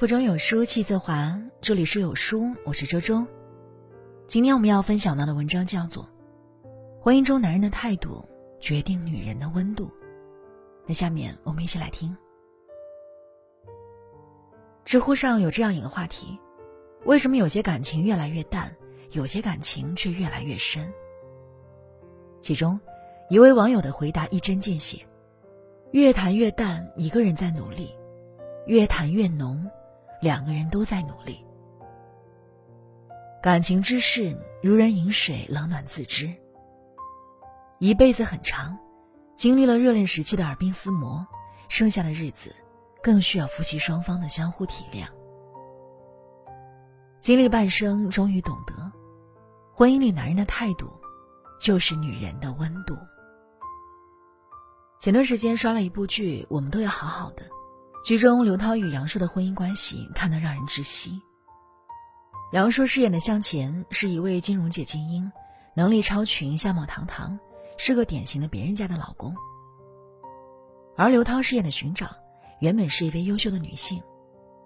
腹中有书气自华，这里是有书，我是周周。今天我们要分享到的文章叫做《婚姻中男人的态度决定女人的温度》。那下面我们一起来听。知乎上有这样一个话题：为什么有些感情越来越淡，有些感情却越来越深？其中，一位网友的回答一针见血：越谈越淡，一个人在努力；越谈越浓，两个人都在努力。感情之事，如人饮水，冷暖自知。一辈子很长，经历了热恋时期的耳鬓厮磨，剩下的日子，更需要夫妻双方的相互体谅。经历半生，终于懂得，婚姻里男人的态度。就是女人的温度。前段时间刷了一部剧《我们都要好好的》，剧中刘涛与杨烁的婚姻关系看得让人窒息。杨烁饰演的向前是一位金融界精英，能力超群，相貌堂堂，是个典型的别人家的老公。而刘涛饰演的寻找，原本是一位优秀的女性，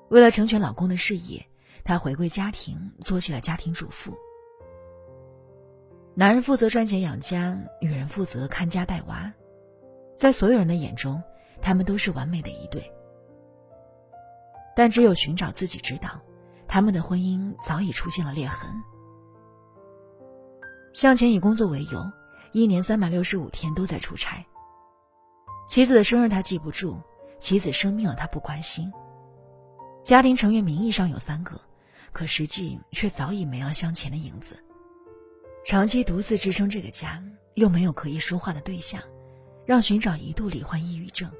为了成全老公的事业，她回归家庭，做起了家庭主妇。男人负责赚钱养家，女人负责看家带娃，在所有人的眼中，他们都是完美的一对。但只有寻找自己知道，他们的婚姻早已出现了裂痕。向前以工作为由，一年三百六十五天都在出差。妻子的生日他记不住，妻子生病了他不关心。家庭成员名义上有三个，可实际却早已没了向前的影子。长期独自支撑这个家，又没有可以说话的对象，让寻找一度罹患抑郁症。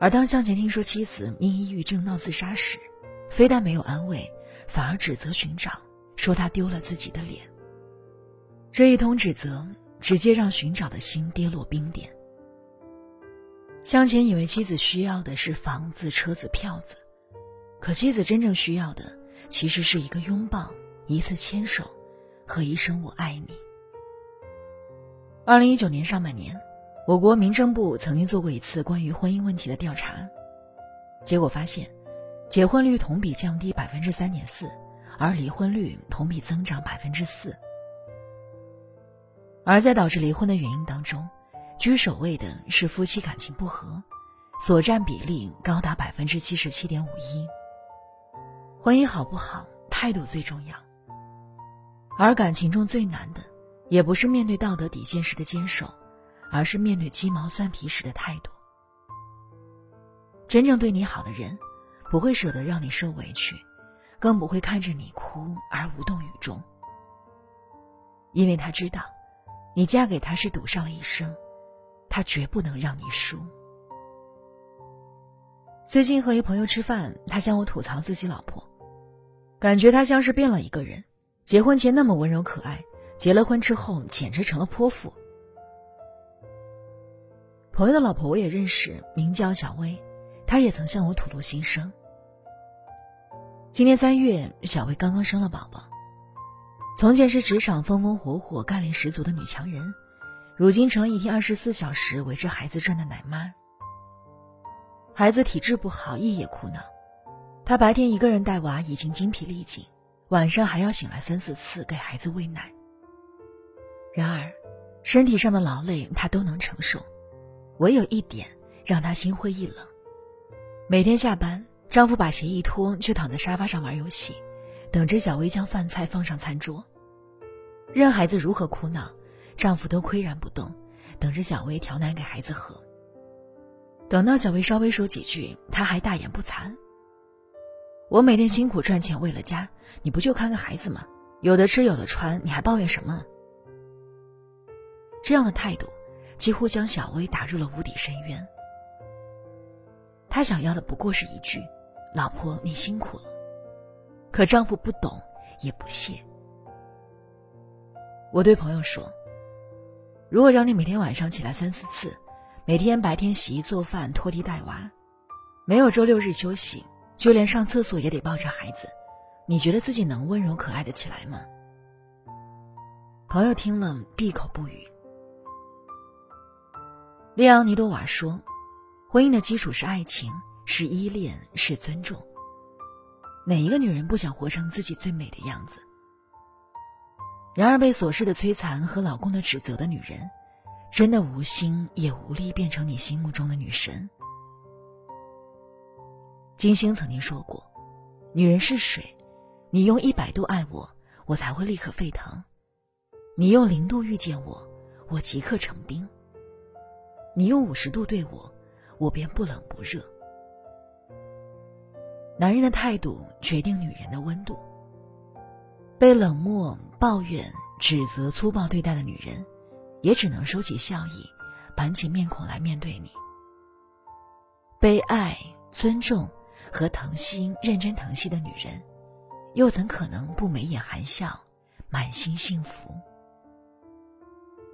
而当向前听说妻子因抑郁症闹自杀时，非但没有安慰，反而指责寻找，说他丢了自己的脸。这一通指责，直接让寻找的心跌落冰点。向前以为妻子需要的是房子、车子、票子，可妻子真正需要的，其实是一个拥抱，一次牵手。和一声“我爱你”。二零一九年上半年，我国民政部曾经做过一次关于婚姻问题的调查，结果发现，结婚率同比降低百分之三点四，而离婚率同比增长百分之四。而在导致离婚的原因当中，居首位的是夫妻感情不和，所占比例高达百分之七十七点五一。婚姻好不好，态度最重要。而感情中最难的，也不是面对道德底线时的坚守，而是面对鸡毛蒜皮时的态度。真正对你好的人，不会舍得让你受委屈，更不会看着你哭而无动于衷，因为他知道，你嫁给他是赌上了一生，他绝不能让你输。最近和一朋友吃饭，他向我吐槽自己老婆，感觉她像是变了一个人。结婚前那么温柔可爱，结了婚之后简直成了泼妇。朋友的老婆我也认识，名叫小薇，她也曾向我吐露心声。今年三月，小薇刚刚生了宝宝。从前是职场风风火火、干练十足的女强人，如今成了一天二十四小时围着孩子转的奶妈。孩子体质不好，夜夜哭闹，她白天一个人带娃已经精疲力尽。晚上还要醒来三四次给孩子喂奶。然而，身体上的劳累她都能承受，唯有一点让她心灰意冷。每天下班，丈夫把鞋一脱，就躺在沙发上玩游戏，等着小薇将饭菜放上餐桌。任孩子如何哭闹，丈夫都岿然不动，等着小薇调奶给孩子喝。等到小薇稍微说几句，他还大言不惭。我每天辛苦赚钱为了家，你不就看个孩子吗？有的吃有的穿，你还抱怨什么？这样的态度，几乎将小薇打入了无底深渊。她想要的不过是一句：“老婆，你辛苦了。”可丈夫不懂，也不屑。我对朋友说：“如果让你每天晚上起来三四次，每天白天洗衣做饭、拖地带娃，没有周六日休息。”就连上厕所也得抱着孩子，你觉得自己能温柔可爱的起来吗？朋友听了闭口不语。列昂尼多瓦说：“婚姻的基础是爱情，是依恋，是尊重。哪一个女人不想活成自己最美的样子？然而，被琐事的摧残和老公的指责的女人，真的无心也无力变成你心目中的女神。金星曾经说过：“女人是水，你用一百度爱我，我才会立刻沸腾；你用零度遇见我，我即刻成冰；你用五十度对我，我便不冷不热。”男人的态度决定女人的温度。被冷漠、抱怨、指责、粗暴对待的女人，也只能收起笑意，板起面孔来面对你。被爱、尊重和疼惜、认真疼惜的女人，又怎可能不眉眼含笑、满心幸福？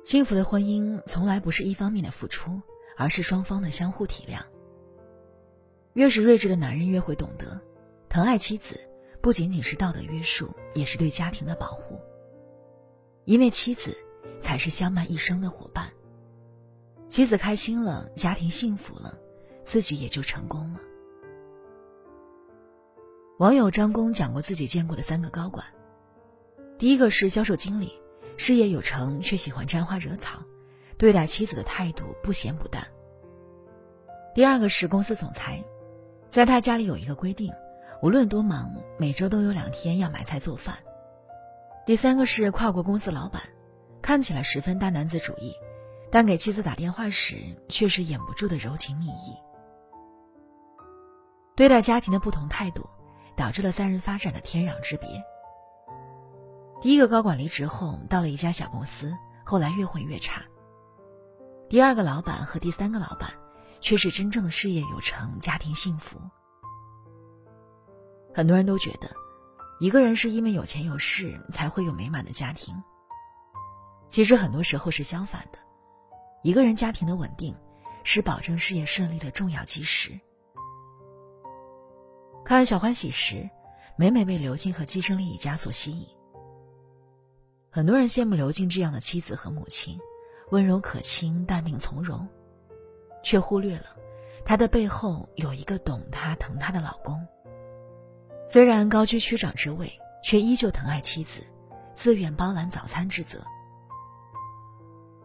幸福的婚姻从来不是一方面的付出，而是双方的相互体谅。越是睿智的男人，越会懂得疼爱妻子。不仅仅是道德约束，也是对家庭的保护。因为妻子才是相伴一生的伙伴。妻子开心了，家庭幸福了，自己也就成功了。网友张工讲过自己见过的三个高管：第一个是销售经理，事业有成却喜欢沾花惹草，对待妻子的态度不咸不淡；第二个是公司总裁，在他家里有一个规定。无论多忙，每周都有两天要买菜做饭。第三个是跨国公司老板，看起来十分大男子主义，但给妻子打电话时却是掩不住的柔情蜜意。对待家庭的不同态度，导致了三人发展的天壤之别。第一个高管离职后，到了一家小公司，后来越混越差。第二个老板和第三个老板，却是真正的事业有成，家庭幸福。很多人都觉得，一个人是因为有钱有势才会有美满的家庭。其实很多时候是相反的，一个人家庭的稳定，是保证事业顺利的重要基石。看《小欢喜》时，每每被刘静和季胜利一家所吸引。很多人羡慕刘静这样的妻子和母亲，温柔可亲、淡定从容，却忽略了她的背后有一个懂她、疼她的老公。虽然高居区长之位，却依旧疼爱妻子，自愿包揽早餐之责。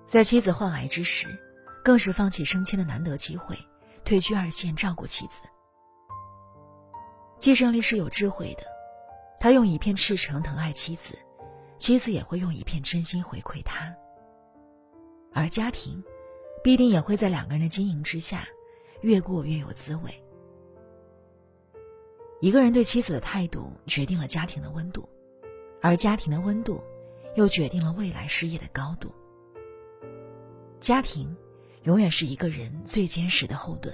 在妻子患癌之时，更是放弃升迁的难得机会，退居二线照顾妻子。季胜利是有智慧的，他用一片赤诚疼爱妻子，妻子也会用一片真心回馈他。而家庭，必定也会在两个人的经营之下，越过越有滋味。一个人对妻子的态度，决定了家庭的温度，而家庭的温度，又决定了未来事业的高度。家庭，永远是一个人最坚实的后盾。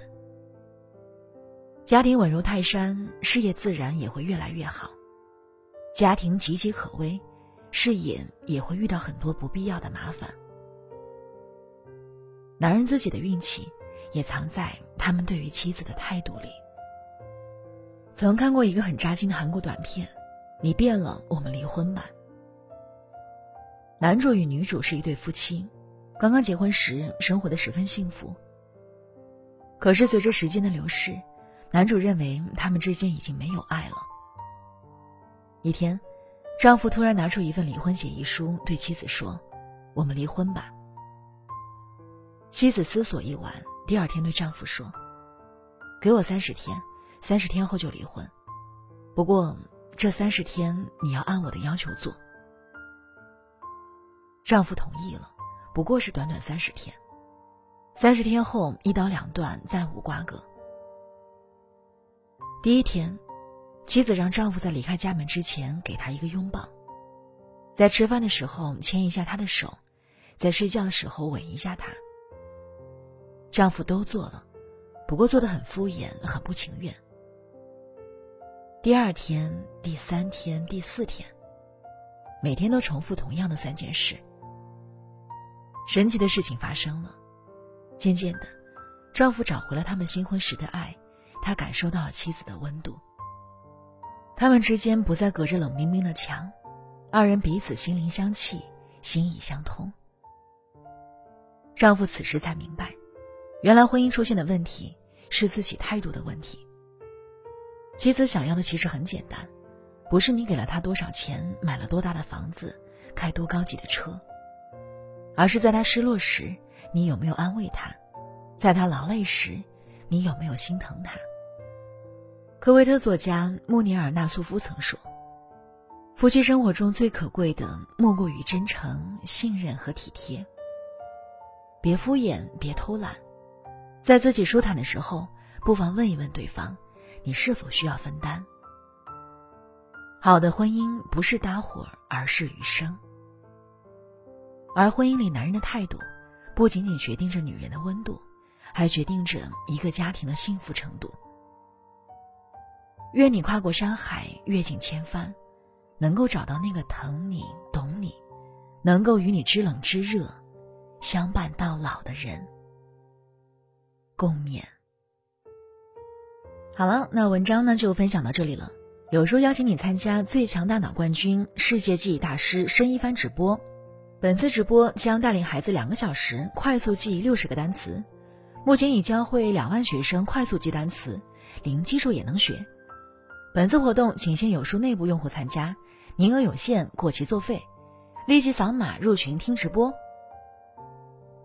家庭稳如泰山，事业自然也会越来越好；家庭岌岌可危，事业也会遇到很多不必要的麻烦。男人自己的运气，也藏在他们对于妻子的态度里。曾看过一个很扎心的韩国短片，《你变了，我们离婚吧》。男主与女主是一对夫妻，刚刚结婚时生活的十分幸福。可是随着时间的流逝，男主认为他们之间已经没有爱了。一天，丈夫突然拿出一份离婚协议书，对妻子说：“我们离婚吧。”妻子思索一晚，第二天对丈夫说：“给我三十天。”三十天后就离婚，不过这三十天你要按我的要求做。丈夫同意了，不过是短短三十天。三十天后一刀两断，再无瓜葛。第一天，妻子让丈夫在离开家门之前给他一个拥抱，在吃饭的时候牵一下他的手，在睡觉的时候吻一下他。丈夫都做了，不过做的很敷衍，很不情愿。第二天、第三天、第四天，每天都重复同样的三件事。神奇的事情发生了，渐渐的，丈夫找回了他们新婚时的爱，他感受到了妻子的温度。他们之间不再隔着冷冰冰的墙，二人彼此心灵相契，心意相通。丈夫此时才明白，原来婚姻出现的问题是自己态度的问题。妻子想要的其实很简单，不是你给了她多少钱，买了多大的房子，开多高级的车，而是在她失落时，你有没有安慰她；在她劳累时，你有没有心疼她。科威特作家穆尼尔·纳苏夫曾说：“夫妻生活中最可贵的，莫过于真诚、信任和体贴。别敷衍，别偷懒，在自己舒坦的时候，不妨问一问对方。”你是否需要分担？好的婚姻不是搭伙，而是余生。而婚姻里男人的态度，不仅仅决定着女人的温度，还决定着一个家庭的幸福程度。愿你跨过山海，阅尽千帆，能够找到那个疼你、懂你，能够与你知冷知热，相伴到老的人。共勉。好了，那文章呢就分享到这里了。有书邀请你参加最强大脑冠军、世界记忆大师申一帆直播。本次直播将带领孩子两个小时快速记忆六十个单词，目前已教会两万学生快速记单词，零基础也能学。本次活动仅限有书内部用户参加，名额有限，过期作废。立即扫码入群听直播。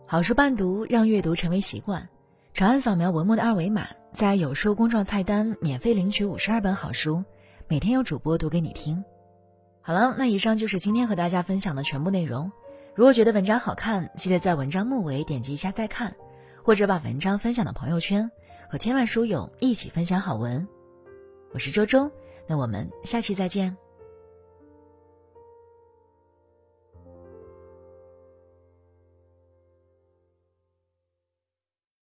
好书伴读，让阅读成为习惯。长按扫描文末的二维码。在有书公众菜单免费领取五十二本好书，每天有主播读给你听。好了，那以上就是今天和大家分享的全部内容。如果觉得文章好看，记得在文章末尾点击一下再看，或者把文章分享到朋友圈，和千万书友一起分享好文。我是周周，那我们下期再见。